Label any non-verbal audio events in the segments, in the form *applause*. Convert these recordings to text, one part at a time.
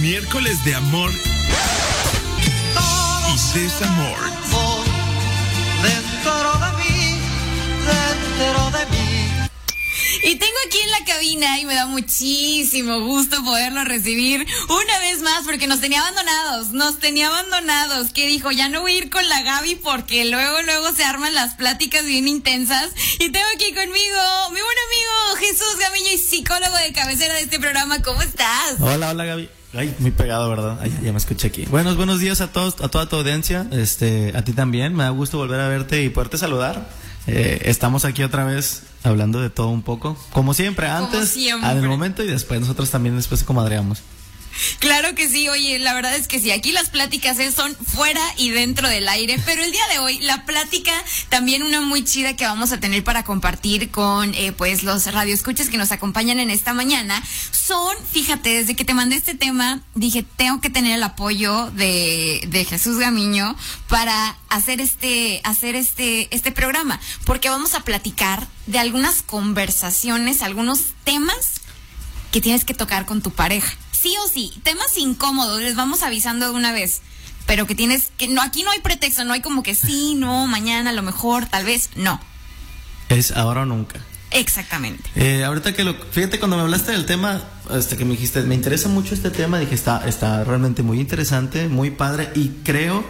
miércoles de amor y desamor. Dentro de mí, dentro de mí. Y tengo aquí en la cabina y me da muchísimo gusto poderlo recibir una vez más porque nos tenía abandonados, nos tenía abandonados, que dijo, ya no voy a ir con la Gaby porque luego, luego se arman las pláticas bien intensas. Y tengo aquí conmigo mi buen amigo Jesús Gamiño y psicólogo de cabecera de este programa. ¿Cómo estás? Hola, hola Gaby. Ay, muy pegado, ¿verdad? Ay, ya me escuché aquí. Buenos, buenos días a todos, a toda tu audiencia. Este, a ti también. Me da gusto volver a verte y poderte saludar. Eh, estamos aquí otra vez hablando de todo un poco. Como siempre, antes, siempre. al momento y después. Nosotros también después comadreamos. Claro que sí, oye, la verdad es que sí, aquí las pláticas eh, son fuera y dentro del aire, pero el día de hoy la plática también una muy chida que vamos a tener para compartir con eh, pues los radioescuchas que nos acompañan en esta mañana son, fíjate, desde que te mandé este tema dije, tengo que tener el apoyo de, de Jesús Gamiño para hacer este hacer este este programa, porque vamos a platicar de algunas conversaciones, algunos temas que tienes que tocar con tu pareja. Sí o sí, temas incómodos, les vamos avisando de una vez. Pero que tienes que no aquí no hay pretexto, no hay como que sí, no, mañana, a lo mejor, tal vez, no. Es ahora o nunca. Exactamente. Eh, ahorita que lo, fíjate cuando me hablaste del tema, este que me dijiste, me interesa mucho este tema, dije está, está realmente muy interesante, muy padre y creo,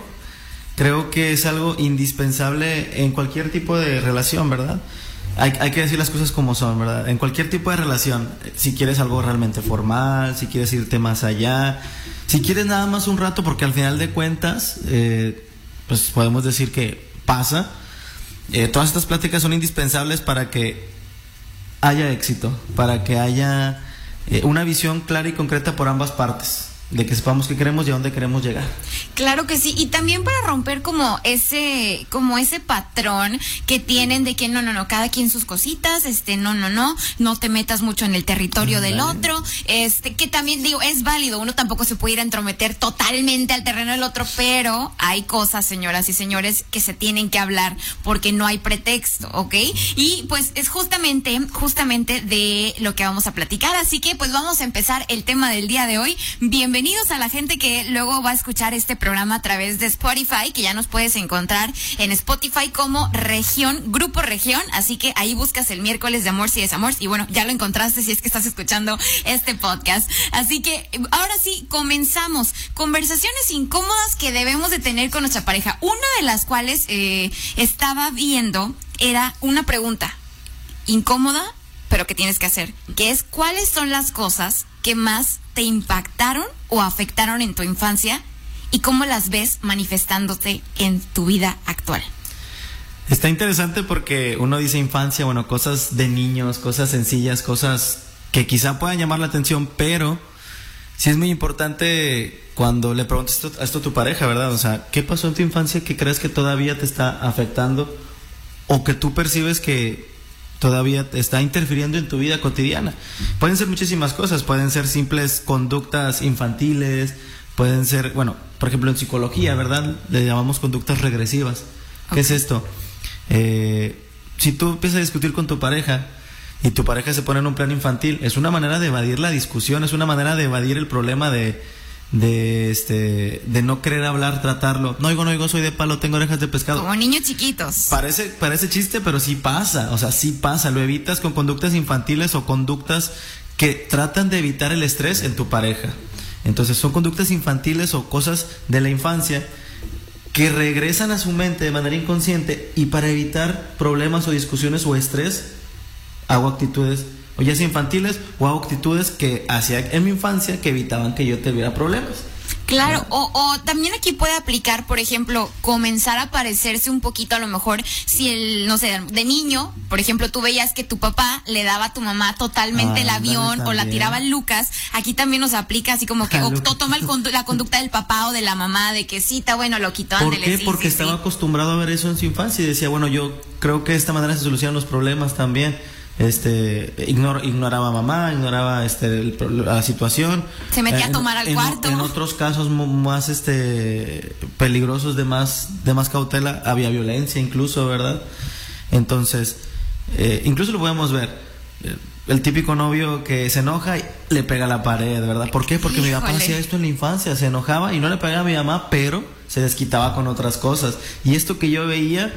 creo que es algo indispensable en cualquier tipo de relación, ¿verdad? Hay, hay, que decir las cosas como son, ¿verdad? En cualquier tipo de relación, si quieres algo realmente formal, si quieres irte más allá, si quieres nada más un rato, porque al final de cuentas, eh, pues podemos decir que pasa. Eh, todas estas pláticas son indispensables para que haya éxito, para que haya eh, una visión clara y concreta por ambas partes de que sepamos qué queremos y a dónde queremos llegar. Claro que sí, y también para romper como ese como ese patrón que tienen de que no no no, cada quien sus cositas, este no no no, no te metas mucho en el territorio Mm, del vale. otro, este que también digo, es válido, uno tampoco se puede ir a entrometer totalmente al terreno del otro, pero hay cosas, señoras y señores, que se tienen que hablar porque no hay pretexto, ¿ok? Y pues es justamente justamente de lo que vamos a platicar, así que pues vamos a empezar el tema del día de hoy. Bienvenidos a la gente que luego va a escuchar este programa a través de Spotify, que ya nos puedes encontrar en Spotify como región, grupo región, así que ahí buscas el miércoles de amor y desamor y bueno, ya lo encontraste si es que estás escuchando este podcast. Así que ahora sí, comenzamos. Conversaciones incómodas que debemos de tener con nuestra pareja. Una de las cuales eh, estaba viendo era una pregunta incómoda, pero que tienes que hacer, que es cuáles son las cosas que más te impactaron o afectaron en tu infancia y cómo las ves manifestándote en tu vida actual. Está interesante porque uno dice infancia, bueno, cosas de niños, cosas sencillas, cosas que quizá puedan llamar la atención, pero sí es muy importante cuando le preguntas esto, esto a tu pareja, ¿verdad? O sea, ¿qué pasó en tu infancia que crees que todavía te está afectando o que tú percibes que todavía te está interfiriendo en tu vida cotidiana? Pueden ser muchísimas cosas, pueden ser simples conductas infantiles, pueden ser, bueno, por ejemplo en psicología, ¿verdad? Le llamamos conductas regresivas. ¿Qué es esto? Eh, si tú empiezas a discutir con tu pareja y tu pareja se pone en un plan infantil, es una manera de evadir la discusión, es una manera de evadir el problema de, de este de no querer hablar, tratarlo. No oigo, no oigo, soy de palo, tengo orejas de pescado. Como niños chiquitos. Parece, parece chiste, pero sí pasa, o sea, sí pasa. Lo evitas con conductas infantiles o conductas que tratan de evitar el estrés en tu pareja. Entonces son conductas infantiles o cosas de la infancia que regresan a su mente de manera inconsciente y para evitar problemas o discusiones o estrés hago actitudes o ya sea infantiles o actitudes que hacía en mi infancia que evitaban que yo tuviera problemas. Claro, o, o también aquí puede aplicar, por ejemplo, comenzar a parecerse un poquito a lo mejor si el, no sé, de niño, por ejemplo, tú veías que tu papá le daba a tu mamá totalmente Ah, el avión o la tiraba al Lucas, aquí también nos aplica así como que A o Lucas. to- toma el condu- la conducta del papá o de la mamá de que sí, está bueno, lo quitó, ¿Por qué? sí, Porque sí, estaba sí. acostumbrado a ver eso en su infancia y decía, bueno, yo creo que de esta manera se solucionan los problemas también. Este, ignor- ignoraba a mamá, ignoraba este, el la situación. Se metía a En- tomar al en- cuarto. En otros casos más este, peligrosos de más, de más cautela, había violencia incluso, ¿verdad? Entonces, eh, incluso lo podemos ver. el típico novio que se enoja y le pega a la pared, ¿verdad? ¿Por qué? Porque mi papá Híjole. hacía esto en la infancia, se enojaba y no le pegaba a mi mamá, pero se desquitaba con otras cosas. Y esto que yo veía,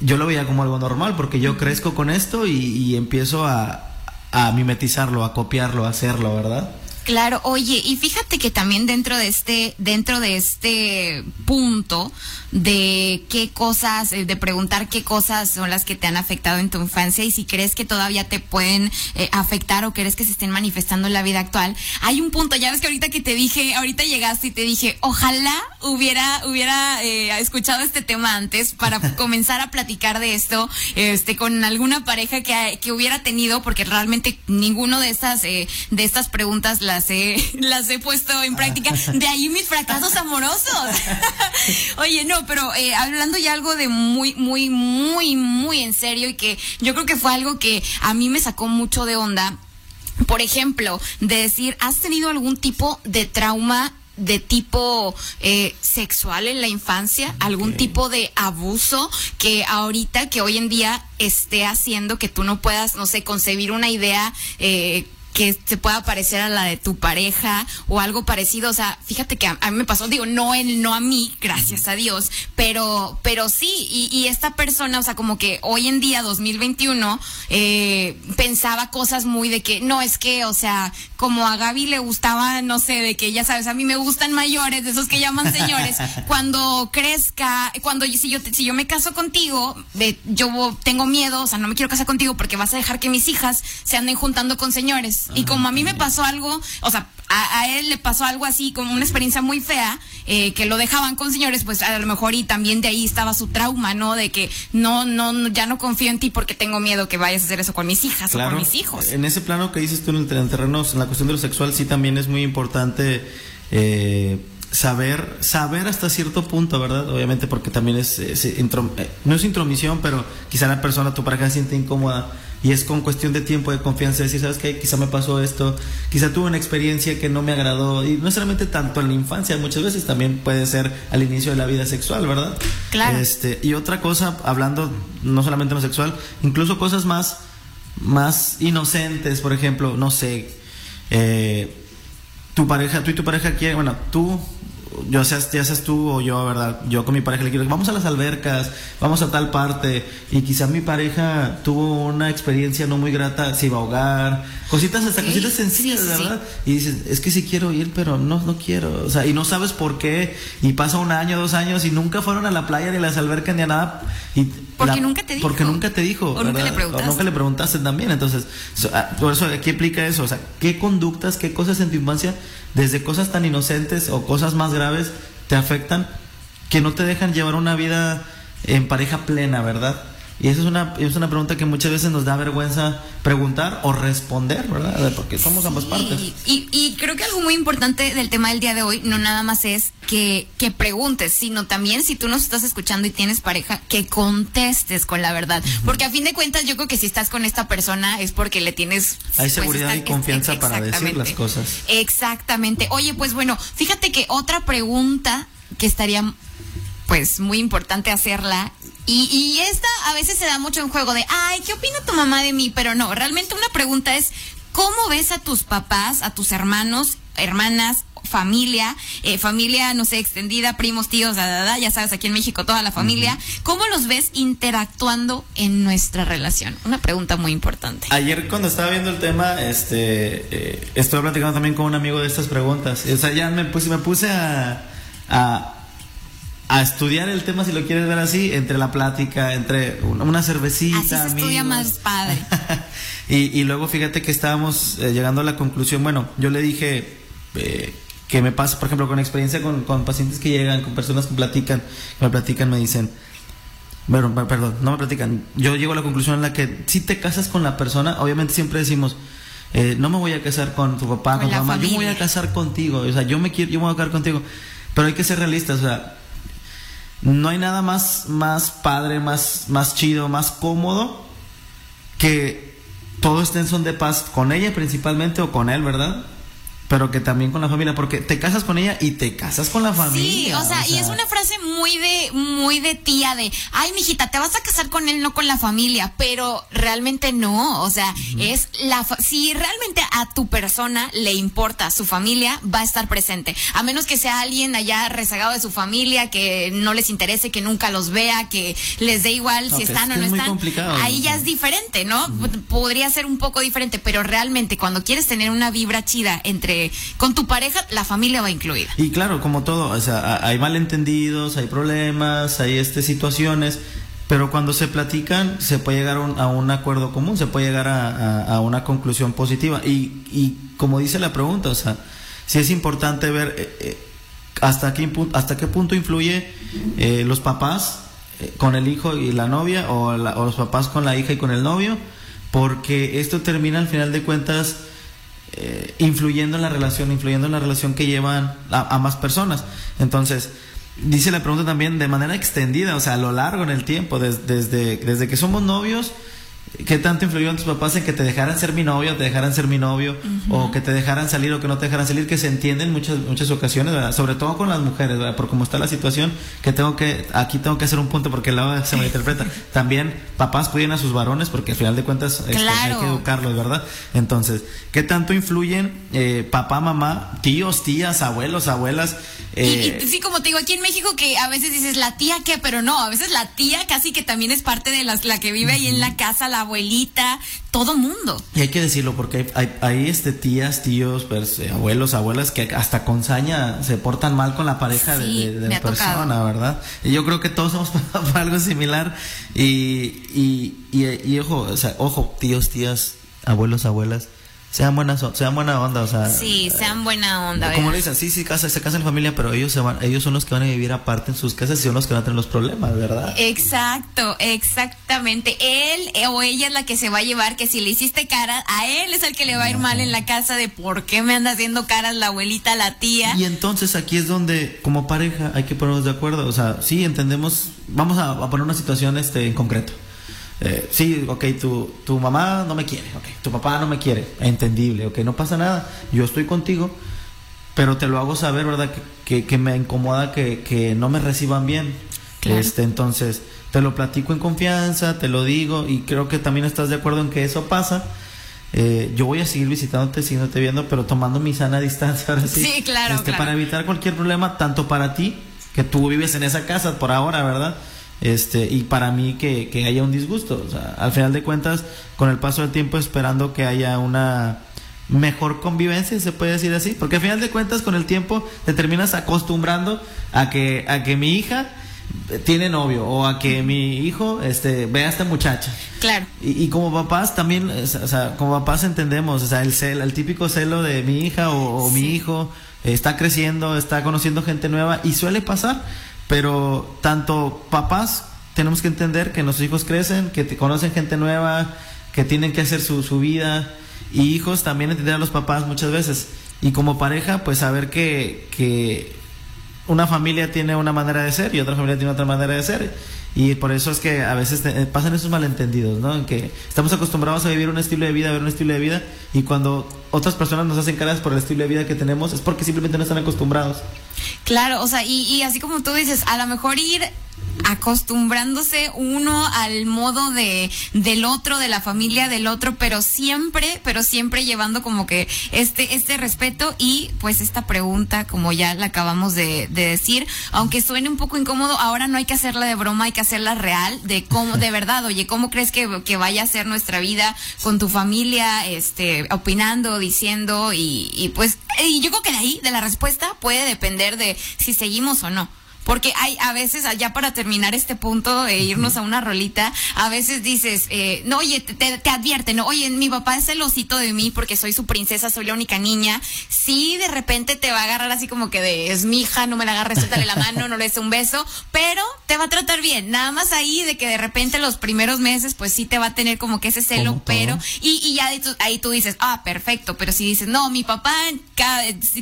yo lo veía como algo normal, porque yo crezco con esto y, y empiezo a, a mimetizarlo, a copiarlo, a hacerlo, ¿verdad? Claro, oye, y fíjate que también dentro de este, dentro de este punto de qué cosas, eh, de preguntar qué cosas son las que te han afectado en tu infancia y si crees que todavía te pueden eh, afectar o crees que se estén manifestando en la vida actual, hay un punto, ya ves que ahorita que te dije, ahorita llegaste y te dije, ojalá hubiera, hubiera eh, escuchado este tema antes para *laughs* comenzar a platicar de esto, este, con alguna pareja que, que hubiera tenido, porque realmente ninguno de estas, eh, de estas preguntas las he, *laughs* las he puesto en práctica. De ahí mis fracasos amorosos. *laughs* Oye, no, pero eh, hablando ya algo de muy, muy, muy, muy en serio y que yo creo que fue algo que a mí me sacó mucho de onda. Por ejemplo, de decir, ¿has tenido algún tipo de trauma de tipo eh, sexual en la infancia, algún tipo de abuso que ahorita, que hoy en día esté haciendo que tú no puedas, no sé, concebir una idea eh, que se pueda parecer a la de tu pareja o algo parecido. O sea, fíjate que a, a mí me pasó, digo, no él, no a mí, gracias a Dios, pero, pero sí, y, y esta persona, o sea, como que hoy en día, 2021, eh, pensaba cosas muy de que, no, es que, o sea, como a Gaby le gustaba, no sé, de que ya sabes, a mí me gustan mayores, de esos que llaman señores, *laughs* cuando crezca, cuando si yo, si yo me caso contigo, de, yo tengo miedo, o sea, no me quiero casar contigo porque vas a dejar que mis hijas se anden juntando con señores. Y como a mí me pasó algo, o sea, a, a él le pasó algo así, como una experiencia muy fea, eh, que lo dejaban con señores, pues a lo mejor y también de ahí estaba su trauma, ¿no? De que no, no, no, ya no confío en ti porque tengo miedo que vayas a hacer eso con mis hijas o con mis hijos. En ese plano que dices tú en el, ter- en la cuestión de lo sexual, sí también es muy importante eh, saber, saber hasta cierto punto, ¿verdad? Obviamente porque también es, es intro- eh, no es intromisión, pero quizá la persona, tu pareja se siente incómoda y es con cuestión de tiempo, de confianza, decir, ¿sabes qué? Quizá me pasó esto, quizá tuve una experiencia que no me agradó y no solamente tanto en la infancia, muchas veces también puede ser al inicio de la vida sexual, ¿verdad? Claro. Este, y otra cosa, hablando no solamente de lo sexual, incluso cosas más más inocentes, por ejemplo, no sé, eh, tu pareja, tú y tu pareja quieren, bueno, tú, yo seas, ya seas tú o yo, ¿verdad? Yo con mi pareja le quiero, vamos a las albercas, vamos a tal parte, y quizá mi pareja tuvo una experiencia no muy grata, se iba a ahogar, cositas, hasta cositas sencillas, sí. ¿verdad? Y dices, es que sí quiero ir, pero no, no quiero, o sea, y no sabes por qué, y pasa un año, dos años, y nunca fueron a la playa, ni a las albercas, ni a nada, y Porque nunca te dijo. Porque nunca te dijo. O nunca le preguntaste. O nunca le preguntaste también. Entonces, ah, por eso aquí explica eso. O sea, ¿qué conductas, qué cosas en tu infancia, desde cosas tan inocentes o cosas más graves, te afectan que no te dejan llevar una vida en pareja plena, ¿verdad? Y esa es una, es una pregunta que muchas veces nos da vergüenza preguntar o responder, ¿verdad? Porque somos ambas partes. Y, y- creo que algo muy importante del tema del día de hoy no nada más es que, que preguntes, sino también si tú nos estás escuchando y tienes pareja, que contestes con la verdad. Porque a fin de cuentas yo creo que si estás con esta persona es porque le tienes... Hay seguridad está- y confianza para decir las cosas. Exactamente. Oye, pues bueno, fíjate que otra pregunta que estaría pues muy importante hacerla. Y, y esta a veces se da mucho en juego de, ay, ¿qué opina tu mamá de mí? Pero no, realmente una pregunta es, ¿cómo ves a tus papás, a tus hermanos, hermanas, familia, eh, familia, no sé, extendida, primos, tíos, da, da, da, ya sabes, aquí en México toda la familia, ¿cómo los ves interactuando en nuestra relación? Una pregunta muy importante. Ayer cuando estaba viendo el tema, este, eh, estuve platicando también con un amigo de estas preguntas. O sea, ya me puse, me puse a, a, a estudiar el tema, si lo quieres ver así, entre la plática, entre una, cervecita. Así se estudia amigos. más padre. *laughs* y, y luego fíjate que estábamos eh, llegando a la conclusión, bueno, yo le dije eh, que me pasa, por ejemplo, con experiencia con, con pacientes que llegan, con personas que platican, que me platican, me dicen, bueno, per- perdón, no me platican. Yo llego a la conclusión en la que si te casas con la persona, obviamente siempre decimos, eh, no me voy a casar con tu papá, Con tu mamá, yo me voy familia. a casar contigo, o sea, yo me quiero, yo me voy a casar contigo. Pero hay que ser realistas, o sea, no hay nada más, más padre, más, más chido, más cómodo que todo esté en son de paz con ella principalmente o con él, ¿verdad? Pero que también con la familia, porque te casas con ella y te casas con la familia. Sí, o sea, y es una frase muy de, muy de tía de, ay, mijita, te vas a casar con él, no con la familia, pero realmente no, o sea, es la, si realmente a tu persona le importa su familia, va a estar presente, a menos que sea alguien allá rezagado de su familia, que no les interese, que nunca los vea, que les dé igual si están o no están, ahí ya es diferente, ¿no? Podría ser un poco diferente, pero realmente cuando quieres tener una vibra chida entre con tu pareja la familia va incluida. Y claro, como todo, o sea, hay malentendidos, hay problemas, hay este situaciones, pero cuando se platican se puede llegar a un, acuerdo común, se puede llegar a, una conclusión positiva. Y, y, como dice la pregunta, o sea, si es importante ver eh, eh, hasta, qué, hasta qué punto influye eh, los papás con el hijo y la novia o, o los papás con la hija y con el novio, porque esto termina al final de cuentas eh, influyendo en la relación, influyendo en la relación que llevan a, más personas. Entonces, dice la pregunta también de manera extendida, o sea, a lo largo en el tiempo, desde, desde que somos novios ¿Qué tanto influyó tus papás en que te dejaran ser mi novio, te dejaran ser mi novio, o que te dejaran salir o que no te dejaran salir? Que se entiende en muchas, muchas ocasiones, ¿verdad? Sobre todo con las mujeres, ¿verdad? Por cómo está la situación, que tengo que, aquí tengo que hacer un punto porque luego se me *laughs* interpreta. También papás cuiden a sus varones porque al final de cuentas este, hay que educarlos, ¿verdad? Entonces, ¿qué tanto influyen eh, papá, mamá, tíos, tías, abuelos, abuelas? Eh, y, sí, como te digo, aquí en México que a veces dices la tía qué, pero no, a veces la tía casi que también es parte de las, la que vive ahí en la casa, la abuelita, todo mundo. Y hay que decirlo porque hay, hay, este tías, tíos, pues, eh, abuelos, abuelas que hasta con saña se portan mal con la pareja de, la persona, ¿verdad? Y yo creo que todos hemos *laughs* pasado por algo similar y, y, y, y ojo, o sea, ojo, tíos, tías, abuelos, abuelas sean buenas sean buena onda o sea sí sean buena onda como le dicen sí sí casa se casan en familia pero ellos se van ellos son los que van a vivir aparte en sus casas y son los que van a tener los problemas verdad exacto exactamente. Él eh, o ella es la que se va a llevar que si le hiciste cara a él es el que le va a ir mal en la casa de por qué me anda haciendo caras la abuelita la tía. Y entonces aquí es donde como pareja hay que ponernos de acuerdo. O sea sí entendemos vamos a, a poner una situación este en concreto eh, sí, ok, tu, tu mamá no me quiere, ok, tu papá no me quiere, entendible, ok, no pasa nada, yo estoy contigo, pero te lo hago saber, ¿verdad? Que, que, me incomoda que, que, no me reciban bien. Este, entonces, te lo platico en confianza, te lo digo, y creo que también estás de acuerdo en que eso pasa. Eh, yo voy a seguir visitándote, siguiéndote viendo, pero tomando mi sana distancia ahora sí. Sí, claro, este, Para evitar cualquier problema, tanto para ti, que tú vives en esa casa por ahora, ¿verdad? Este y para mí que, que haya un disgusto. O sea, al final de cuentas, con el paso del tiempo esperando que haya una mejor convivencia, se puede decir así, porque al final de cuentas con el tiempo te terminas acostumbrando a que a que mi hija tiene novio o a que mi hijo este vea a esta muchacha. Claro. Y, como papás también, o sea, como papás entendemos, o sea, el cel, el típico celo de mi hija o, mi hijo está creciendo, está conociendo gente nueva y suele pasar pero tanto papás tenemos que entender que nuestros hijos crecen, que te conocen gente nueva, que tienen que hacer su, su vida. Y hijos también entender a los papás muchas veces. Y como pareja, pues saber que, que una familia tiene una manera de ser y otra familia tiene otra manera de ser. Y por eso es que a veces pasan esos malentendidos, ¿no? En que estamos acostumbrados a vivir un estilo de vida, a ver un estilo de vida, y cuando otras personas nos hacen caras por el estilo de vida que tenemos, es porque simplemente no están acostumbrados. Claro, o sea, y, y así como tú dices, a lo mejor ir acostumbrándose uno al modo de del otro, de la familia del otro, pero siempre, pero siempre llevando como que este este respeto y pues esta pregunta, como ya la acabamos de, de decir, aunque suene un poco incómodo, ahora no hay que hacerla de broma, hay que hacerla real, de cómo, de verdad, oye, ¿cómo crees que, que vaya a ser nuestra vida con tu familia, este, opinando, diciendo y, y pues, y yo creo que de ahí, de la respuesta, puede depender de si seguimos o no. Porque hay a veces, ya para terminar este punto e irnos a una rolita, a veces dices, eh, no, oye, te, te, advierte, no, oye, mi papá es celosito de mí porque soy su princesa, soy la única niña. Sí, de repente te va a agarrar así como que de, es mi hija, no me la agarres, suéltale la mano, no le des un beso, pero te va a tratar bien. Nada más ahí de que de repente los primeros meses, pues sí te va a tener como que ese celo, pero, y, y ya ahí tú, dices, ah, perfecto, pero si dices, no, mi papá,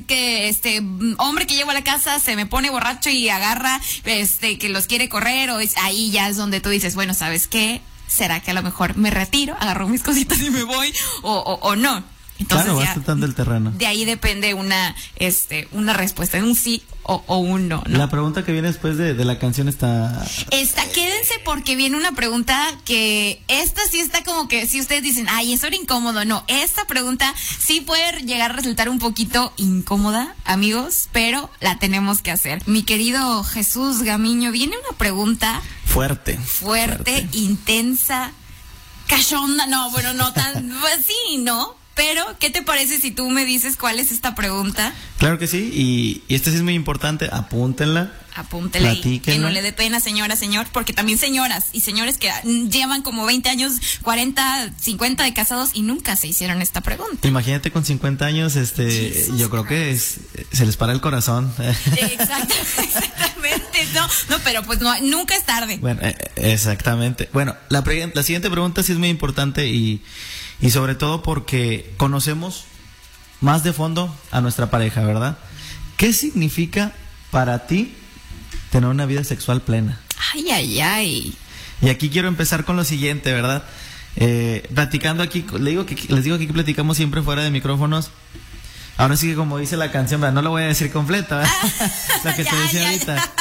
que este hombre que llevo a la casa se me pone borracho y agarra este, que los quiere correr, o es, ahí ya es donde tú dices, bueno, ¿sabes qué? ¿Será que a lo mejor me retiro, agarro mis *laughs* cositas y me voy? O, o, no. Entonces claro, ya- vas tratando el terreno. de ahí depende una, este, una respuesta, un sí o, o un no, ¿no? La pregunta que viene después de, de la canción está... Esta, quédense porque viene una pregunta que esta sí está como que si ustedes dicen, ay, eso era incómodo. No, esta pregunta sí puede llegar a resultar un poquito incómoda, amigos, pero la tenemos que hacer. Mi querido Jesús Gamiño, viene una pregunta Fuerte. fuerte, intensa, cachonda. No, bueno, no tan, *laughs* pues sí, ¿no? Pero, ¿qué te parece si tú me dices cuál es esta pregunta? Claro que sí, y, y esta sí es muy importante, apúntenla. Apúntela ahí. Que no le dé pena, señora, señor, porque también señoras y señores que mm, llevan como 20 años, 40, 50 de casados y nunca se hicieron esta pregunta. Imagínate con 50 años, este, Jesus yo creo que es- se les para el corazón. *laughs* Exactamente, exactamente. No, no, pero pues no, nunca es tarde. Bueno, eh, exactamente. Bueno, la, pre- la siguiente pregunta sí es muy importante y, y sobre todo porque conocemos más de fondo a nuestra pareja, ¿verdad? ¿Qué significa para ti tener una vida sexual plena? Ay, ay, ay. Y aquí quiero empezar con lo siguiente, ¿verdad? Eh, platicando aquí, le digo que, les digo que aquí platicamos siempre fuera de micrófonos. Ahora sí que como dice la canción, ¿verdad? no lo voy a decir completa, ¿verdad? *laughs* lo que te Ya, decía ya, ahorita.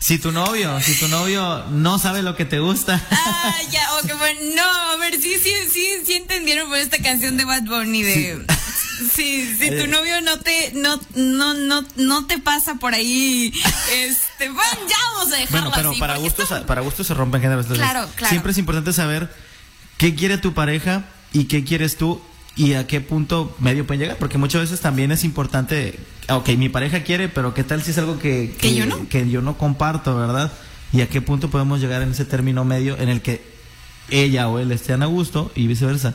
Si tu novio, si tu novio no sabe lo que te gusta, Ah, *laughs* ya, ok, bueno, no, a ver, sí, sí, sí, sí entendieron por esta canción de Bad Bunny de... Sí, *laughs* si Eh. tu novio no te, no, no, no, no te pasa por ahí, *laughs* este, bueno, ya vamos a dejarlo Bueno, pero así, para gustos, para gustos se rompen géneros. Claro, claro. Siempre es importante saber qué quiere tu pareja y qué quieres tú y a qué punto medio pueden llegar. Porque muchas veces también es importante, ah, ok, mi pareja quiere, pero qué tal si es algo que, Que yo no. que yo no comparto, ¿verdad? Y a qué punto podemos llegar en ese término medio en el que ella o él estén a gusto y viceversa.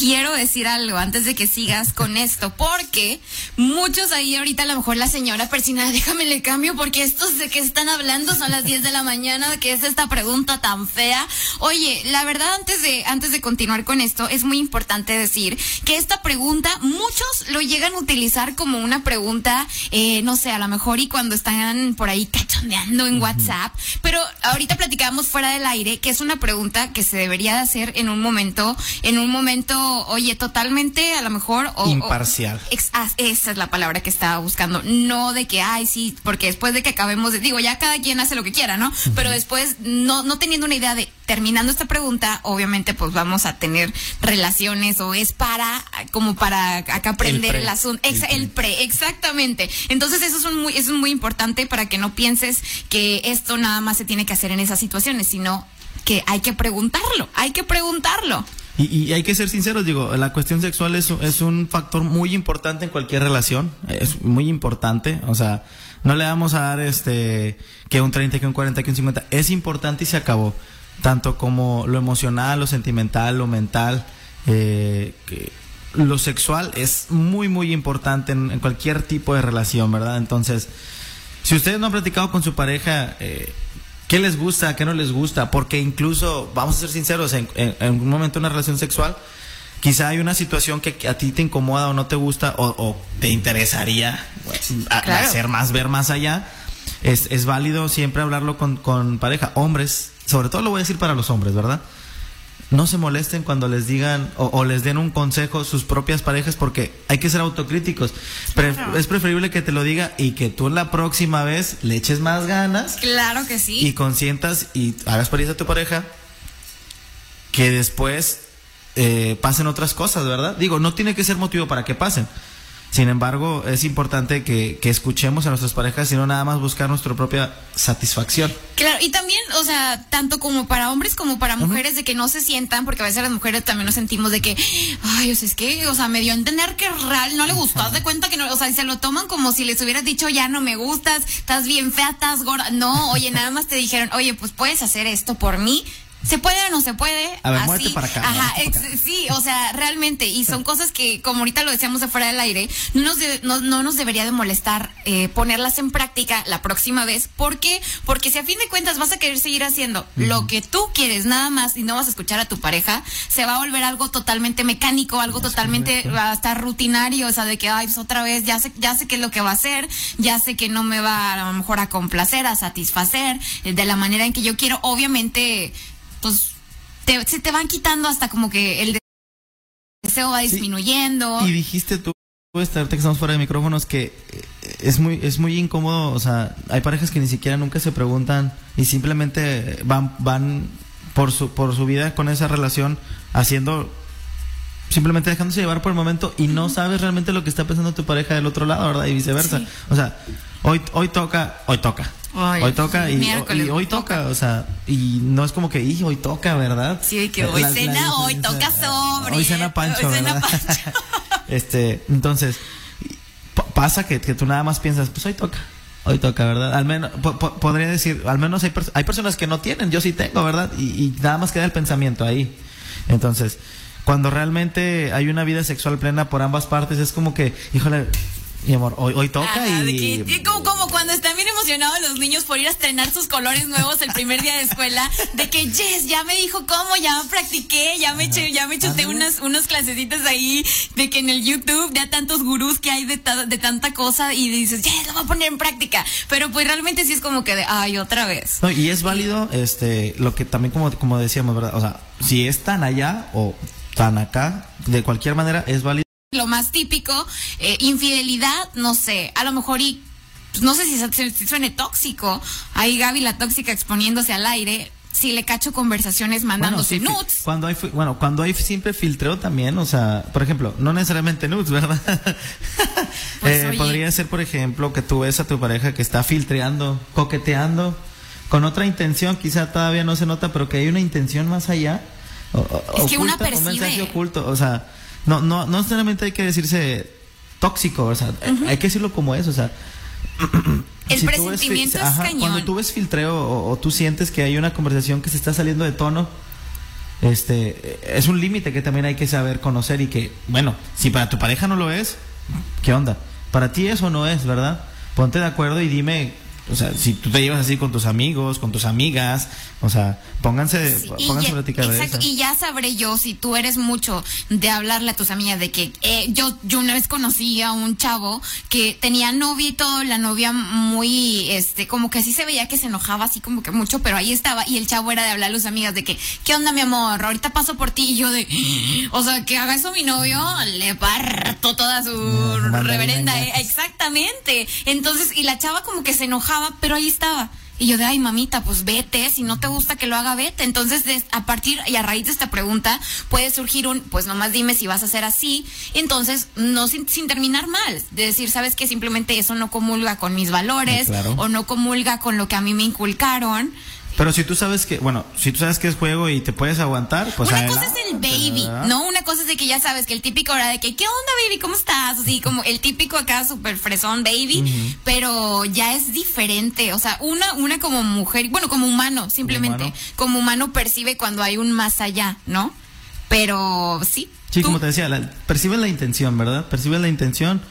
Quiero decir algo antes de que sigas con esto, porque muchos ahí ahorita a lo mejor la señora persina, *laughs* déjame le cambio porque estos de que están hablando son las 10 de la mañana, que es esta pregunta tan fea. Oye, la verdad antes de antes de continuar con esto es muy importante decir que esta pregunta muchos lo llegan a utilizar como una pregunta, eh, no sé, a lo mejor y cuando están por ahí cachondeando en WhatsApp, pero ahorita platicábamos fuera del aire que es una pregunta que se debería de hacer en un momento, en un momento, oye, totalmente a lo mejor o- o- Imparcial. Ex- ah, esa es la palabra que estaba buscando. No de que, ay, sí, porque después de que acabemos de, digo, ya cada quien hace lo que quiera, ¿no? Pero después, no, no teniendo una idea de, terminando esta pregunta, obviamente, pues vamos a tener relaciones o es para, como para acá aprender pre. el, asunto. Exa- El el pre, exactamente. Entonces, eso es, un muy, eso es muy importante para que no pienses que esto nada más se tiene que hacer en esas situaciones, sino que hay que preguntarlo, hay que preguntarlo. Y, y hay que ser sinceros, digo, la cuestión sexual es, es un factor muy importante en cualquier relación, es muy importante, o sea, no le vamos a dar este que un 30, que un 40, que un 50, es importante y se acabó, tanto como lo emocional, lo sentimental, lo mental, eh, lo sexual es muy, muy importante en, en cualquier tipo de relación, ¿verdad? Entonces, si ustedes no han platicado con su pareja, eh, ¿qué les gusta, qué no les gusta? Porque incluso, vamos a ser sinceros, en, en- en un momento de una relación sexual, quizá hay una situación que a ti te incomoda o no te gusta o, o te interesaría pues, a- Claro. hacer más, ver más allá. Es, es válido siempre hablarlo con, con pareja. Hombres, sobre todo lo voy a decir para los hombres, ¿verdad? No se molesten cuando les digan o, o les den un consejo sus propias parejas porque hay que ser autocríticos. Pre- Claro. es preferible que te lo diga y que tú la próxima vez le eches más ganas Claro que sí. y consientas y hagas feliz a tu pareja que después eh, pasen otras cosas, ¿verdad? Digo, no tiene que ser motivo para que pasen. Sin embargo, es importante que, que escuchemos a nuestras parejas y no nada más buscar nuestra propia satisfacción. Claro, y también, o sea, tanto como para hombres como para mujeres, de que no se sientan, porque a veces las mujeres también nos sentimos de que, ay, o sea, es que, o sea, me dio a entender que real no le gustó, haz de cuenta que no, o sea, y se lo toman como si les hubieras dicho, ya no me gustas, estás bien fea, estás gorda. No, oye, nada más te dijeron, oye, pues puedes hacer esto por mí. ¿Se puede o no se puede? A ver, Así. para acá, Ajá, para ex- sí, o sea, realmente, y son cosas que, como ahorita lo decíamos afuera del aire, no nos, de- no, no nos debería de molestar eh, ponerlas en práctica la próxima vez. ¿Por qué? Porque si a fin de cuentas vas a querer seguir haciendo lo que tú quieres nada más y no vas a escuchar a tu pareja, se va a volver algo totalmente mecánico, algo totalmente hasta rutinario, o sea, de que, ay, pues otra vez, ya sé, ya sé qué es lo que va a hacer, ya sé que no me va a lo mejor a complacer, a satisfacer eh, de la manera en que yo quiero. Obviamente, pues te- se te van quitando hasta como que el deseo va disminuyendo. Y dijiste tú, ahorita que estamos fuera de micrófonos, que eh, es muy, es muy incómodo, o sea, hay parejas que ni siquiera nunca se preguntan y simplemente van, van por su, por su vida con esa relación haciendo simplemente dejándose llevar por el momento y no sabes realmente lo que está pensando tu pareja del otro lado, ¿verdad? Y viceversa. Sí. O sea, hoy, hoy toca, hoy toca. Hoy toca y, y hoy toca. o sea, y no es como que, "Ih, hoy toca, ¿verdad? Sí, que hoy La- la cena, hoy toca sobre. Hoy cena Pancho, Hoy cena ¿verdad? Pancho. *laughs* este, entonces, pa- pasa que, que tú nada más piensas, pues hoy toca. Hoy toca, ¿verdad? Al menos, po- po- podría decir, al menos hay, hay personas que no tienen, yo sí tengo, ¿verdad? Y, y nada más queda el pensamiento ahí. Entonces, cuando realmente hay una vida sexual plena por ambas partes, es como que, híjole, mi amor, hoy, hoy toca Ajá, y... que- como, como cuando están bien emocionados los niños por ir a estrenar sus colores nuevos el primer día de escuela, de que Jess ya me dijo cómo, ya practiqué, ya me eché, ya me chuté unas, unas clasecitas ahí, de que en el YouTube ya tantos gurús que hay de, ta- de tanta cosa y dices, Jess, lo voy a poner en práctica. Pero pues realmente sí es como que de, ay, otra vez. No, y es válido, este, lo que también como, como decíamos, ¿verdad? O sea, si es tan allá o tan acá, de cualquier manera es válido. Lo más típico, eh, infidelidad, no sé, a lo mejor y pues, no sé si, si suene tóxico. Ahí Gaby la tóxica exponiéndose al aire. Si le cacho conversaciones mandándose Bueno, sí, nudes. Cuando hay, bueno, cuando hay siempre filtreo también, o sea, por ejemplo, no necesariamente nudes, ¿verdad? *laughs* Pues, Eh, podría ser, por ejemplo, que tú ves a tu pareja que está filtreando, coqueteando, con otra intención, quizá todavía no se nota, pero que hay una intención más allá. o- Es que una oculta, Un mensaje percibe. oculto, o sea, no, no, no necesariamente hay que decirse tóxico, o sea, hay que decirlo como es, o sea, *clears throat* El si tú ves presentimiento es ajá, cañón. Cuando tú ves filtreo o, o tú sientes que hay una conversación que se está saliendo de tono, este, es un límite que también hay que saber conocer y que, bueno, si para tu pareja no lo es, ¿qué onda? Para ti eso no es, ¿verdad? Ponte de acuerdo y dime, o sea, si tú te llevas así con tus amigos, con tus amigas, o sea, pónganse, Sí, pónganse a platicar de eso. y ya sabré yo si tú eres mucho de hablarle a tus amigas de que eh, yo yo una vez conocí a un chavo que tenía novia y todo, la novia muy este como que sí se veía que se enojaba así como que mucho, pero ahí estaba y el chavo era de hablarle a sus amigas de que ¿qué onda mi amor? Ahorita paso por ti y yo de *gasps* o sea, que haga eso mi novio, le parto toda su reverenda eh, exactamente. Entonces, y la chava como que se enojaba, pero ahí estaba. Y yo de, ay, mamita, pues vete, si no te gusta que lo haga, vete. Entonces, des- a partir y a raíz de esta pregunta, puede surgir un, pues nomás dime si vas a hacer así. Entonces, no sin, sin terminar mal. De decir, sabes que simplemente eso no comulga con mis valores Sí, claro. o no comulga con lo que a mí me inculcaron. Pero si tú sabes que, bueno, si tú sabes que es juego y te puedes aguantar, pues una cosa es el baby, ¿verdad? ¿no? Una cosa es de que ya sabes que el típico era de que, ¿qué onda, baby? ¿Cómo estás? Así como el típico acá super fresón baby, pero ya es diferente. O sea, una, una como mujer, bueno, como humano, simplemente. humano. Como humano percibe cuando hay un más allá, ¿no? Pero sí. Sí, tú- como te decía, la, percibes la intención, ¿verdad? Percibes la intención.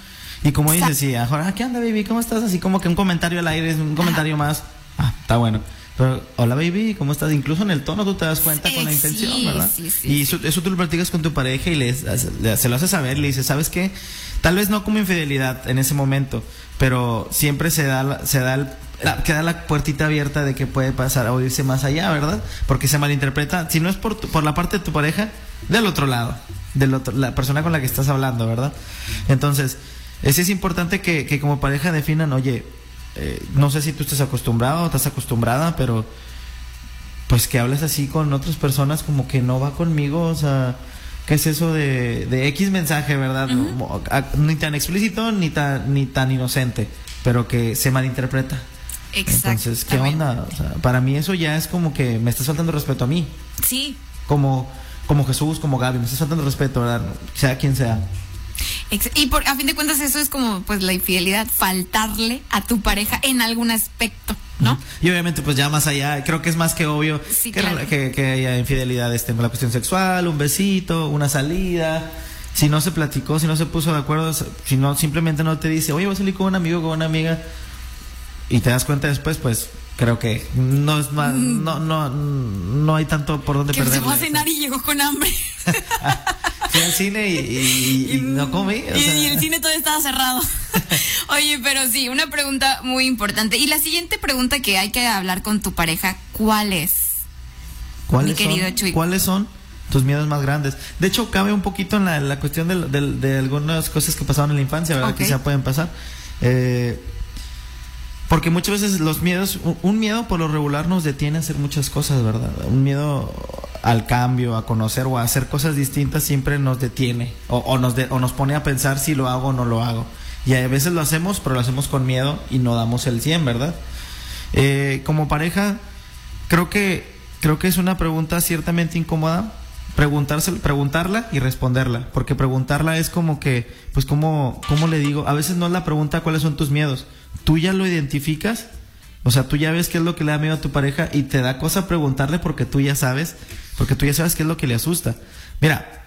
Y como dices, sí, ahora, ah, ¿qué onda, baby? ¿Cómo estás? Así como que un comentario al aire, es un comentario más. Ah, está bueno. Pero, hola, baby, ¿cómo estás? Incluso en el tono tú te das cuenta Sí, con la intención, sí, ¿verdad? sí, sí, y eso, eso tú lo platicas con tu pareja y le, le- se lo haces saber, le dices, ¿sabes qué? Tal vez no como infidelidad en ese momento, pero siempre se da, se da el- la- queda la puertita abierta de que puede pasar a irse más allá, ¿verdad? Porque se malinterpreta, si no es por, tu- por la parte de tu pareja, del otro lado, del otro, la persona con la que estás hablando, ¿verdad? Entonces, ese es importante que, que como pareja definan, oye, eh, no sé si tú estás acostumbrado o estás acostumbrada, pero pues que hables así con otras personas como que no va conmigo, o sea, ¿qué es eso de, de X mensaje, verdad? Ni tan explícito ni tan, ni tan inocente, pero que se malinterpreta. Entonces, ¿qué onda? O sea, para mí eso ya es como que me estás faltando respeto a mí, Sí. como, como Jesús, como Gaby, me estás faltando respeto, ¿verdad? Sea quien sea. Y por, a fin de cuentas eso es como pues la infidelidad, faltarle a tu pareja en algún aspecto, ¿no? Y obviamente, pues ya más allá, creo que es más que obvio Sí, que, claro. que, que haya infidelidad este, con la cuestión sexual, un besito, una salida. Si no se platicó, si no se puso de acuerdo, si no simplemente no te dice, oye, voy a salir con un amigo, con una amiga, y te das cuenta después, pues creo que no es más, no, no, no hay tanto por dónde Mm. Que se perder. fue a cenar y llegó con hambre. *laughs* *laughs* Fui al cine y, y- y no comí. o y, sea. y el cine todo estaba cerrado. *laughs* Oye, pero sí, una pregunta muy importante. Y la siguiente pregunta que hay que hablar con tu pareja, ¿cuál es? ¿Cuáles mi querido son, Chuy. ¿Cuáles son tus miedos más grandes. De hecho, cabe un poquito en la, la cuestión de, de, de, algunas cosas que pasaron en la infancia, ¿verdad? Okay. Que ya pueden pasar. Eh, porque muchas veces los miedos, un, miedo por lo regular nos detiene a hacer muchas cosas, ¿verdad? Un miedo al cambio, a conocer o a hacer cosas distintas siempre nos detiene o, o nos, o nos pone a pensar si lo hago o no lo hago. Y a veces lo hacemos, pero lo hacemos con miedo y no damos el 100, ¿verdad? Eh, como pareja, creo que, creo que es una pregunta ciertamente incómoda preguntarse, preguntarla y responderla, porque preguntarla es como que, pues como, ¿cómo le digo? A veces no es la pregunta cuáles son tus miedos, tú ya lo identificas, o sea, tú ya ves qué es lo que le da miedo a tu pareja y te da cosa preguntarle porque tú ya sabes, porque tú ya sabes qué es lo que le asusta. Mira,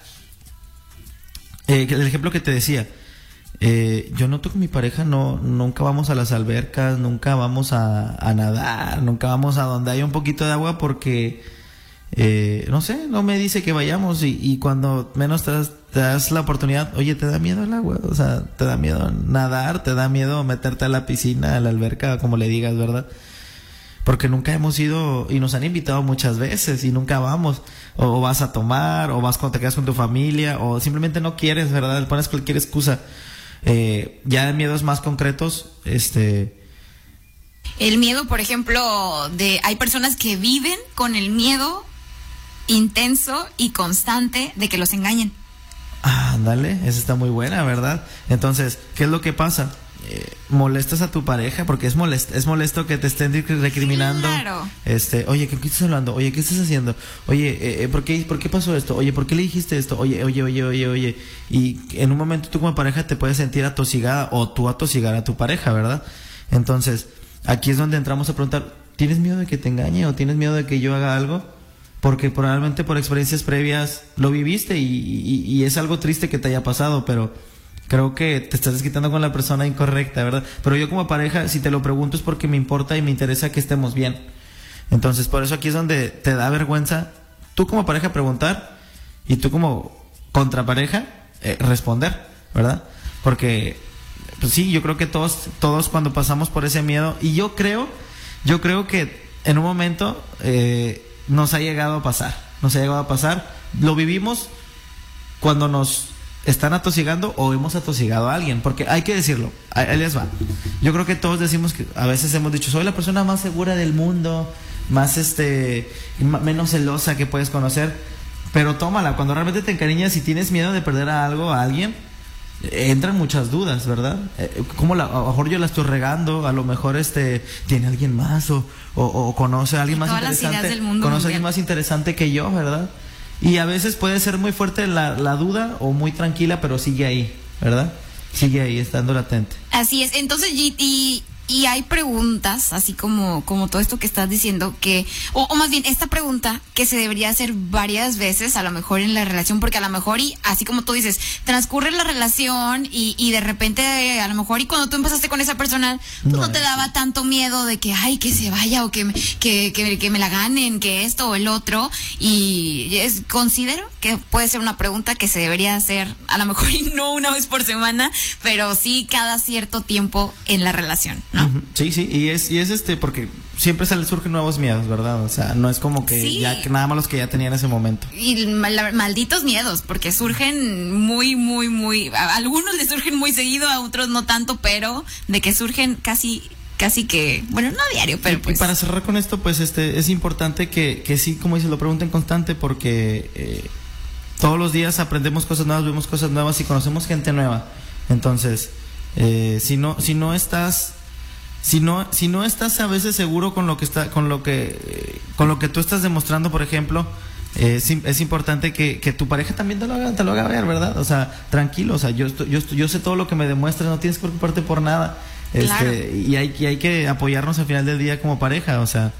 eh, el ejemplo que te decía, eh, yo noto que mi pareja no, nunca vamos a las albercas, nunca vamos a, nadar, nunca vamos a donde haya un poquito de agua porque eh, no sé, no me dice que vayamos y, y cuando menos das, te das, la oportunidad, oye, ¿te da miedo el agua? O sea, ¿te da miedo nadar? ¿Te da miedo meterte a la piscina, a la alberca, como le digas, verdad? Porque nunca hemos ido y nos han invitado muchas veces y nunca vamos. O, vas a tomar, o vas cuando te quedas con tu familia, o simplemente no quieres, ¿verdad? Le pones cualquier excusa. Eh, ya de miedos más concretos, este... El miedo, por ejemplo, de hay personas que viven con el miedo intenso y constante de que los engañen. Ah, ándale, esa está muy buena, ¿verdad? Entonces, ¿qué es lo que pasa? Eh, molestas a tu pareja porque es molesto, es molesto que te estén recriminando. Claro. Este, oye, ¿qué, qué estás hablando? Oye, ¿qué estás haciendo? Oye, eh, ¿por, qué, ¿por qué pasó esto? Oye, ¿por qué le dijiste esto? Oye, oye, oye, oye, oye. Y en un momento tú como pareja te puedes sentir atosigada o tú atosigar a tu pareja, ¿verdad? Entonces, aquí es donde entramos a preguntar, ¿tienes miedo de que te engañe o tienes miedo de que yo haga algo? Porque probablemente por experiencias previas lo viviste y, es algo triste que te haya pasado, pero creo que te estás desquitando con la persona incorrecta, ¿verdad? Pero yo como pareja, si te lo pregunto es porque me importa y me interesa que estemos bien. Entonces, por eso aquí es donde te da vergüenza tú como pareja preguntar y tú como contrapareja eh, responder, ¿verdad? Porque, pues sí, yo creo que todos, todos cuando pasamos por ese miedo, y yo creo, yo creo que en un momento... Eh, nos ha llegado a pasar, nos ha llegado a pasar, lo vivimos cuando nos están atosigando o hemos atosigado a alguien, porque hay que decirlo, ahí les va. Yo creo que todos decimos que a veces hemos dicho, soy la persona más segura del mundo, más este, menos celosa que puedes conocer, pero tómala, cuando realmente te encariñas y tienes miedo de perder a algo, a alguien, entran muchas dudas, ¿verdad? ¿Cómo la, a lo mejor yo la estoy regando? A lo mejor este tiene alguien más o, o, o conoce a alguien más interesante. conoce a alguien más interesante que yo, ¿verdad? Y a veces puede ser muy fuerte la, la duda o muy tranquila, pero sigue ahí, ¿verdad? Sigue ahí, estando latente. Así es. Entonces, y, y hay preguntas, así como, como todo esto que estás diciendo, que, o, o, más bien, esta pregunta que se debería hacer varias veces, a lo mejor en la relación, porque a lo mejor, y así como tú dices, transcurre la relación y, y de repente, a lo mejor, y cuando tú empezaste con esa persona, pues no, no te daba tanto miedo de que, ay, que se vaya o que, me, que, que, que me la ganen, que esto o el otro, y es, considero que puede ser una pregunta que se debería hacer, a lo mejor, *laughs* y no una vez por semana, pero sí cada cierto tiempo en la relación. ¿No? Sí, sí, y es, y es este, porque siempre se le surgen nuevos miedos, ¿verdad? O sea, no es como que Sí. ya que nada más los que ya tenía en ese momento. Y mal- malditos miedos, porque surgen muy, muy, muy. A algunos les surgen muy seguido, a otros no tanto, pero de que surgen casi, casi que. Bueno, no a diario, pero Y pues. para cerrar con esto, pues este es importante que, que sí, como dice, lo pregunten constante porque eh, todos los días aprendemos cosas nuevas, vemos cosas nuevas y conocemos gente nueva. Entonces, eh, si no, si no estás, si no, si no estás a veces seguro con lo que está, con lo que, eh, con lo que tú estás demostrando, por ejemplo, eh, es, es importante que, que tu pareja también te lo haga, te lo haga ver, ¿verdad? O sea, tranquilo, o sea, yo, estoy- yo, yo sé todo lo que me demuestras, no tienes que preocuparte por nada. Este, Claro. y hay, y hay que apoyarnos al final del día como pareja, o sea,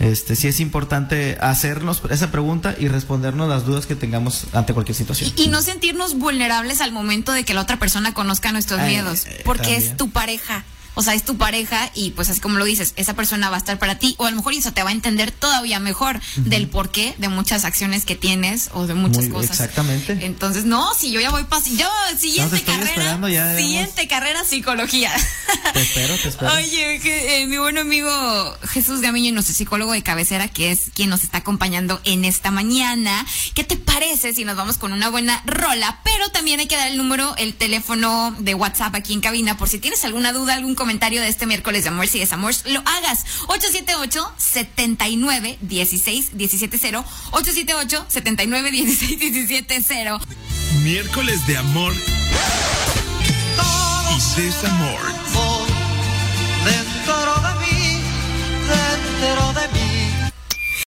este sí es importante hacernos esa pregunta y respondernos las dudas que tengamos ante cualquier situación. Y, y no sentirnos vulnerables al momento de que la otra persona conozca nuestros miedos, eh, porque también. es tu pareja. O sea, es tu pareja y pues así como lo dices, esa persona va a estar para ti o a lo mejor eso te va a entender todavía mejor del porqué de muchas acciones que tienes o de muchas Muy- cosas. exactamente. Entonces, no, si yo ya voy para yo siguiente carrera, ya siguiente carrera psicología. *laughs* Te espero, te espero. Oye, que, eh, mi buen amigo Jesús Gamiño, nuestro psicólogo de cabecera, que es quien nos está acompañando en esta mañana. ¿Qué te parece si nos vamos con una buena rola? Pero también hay que dar el número, el teléfono de WhatsApp aquí en cabina, por si tienes alguna duda, algún comentario comentario de este miércoles de Amores y Desamores, lo hagas. 878 79 16 170 878 79 16 170 Miércoles de amor y desamor. Dentro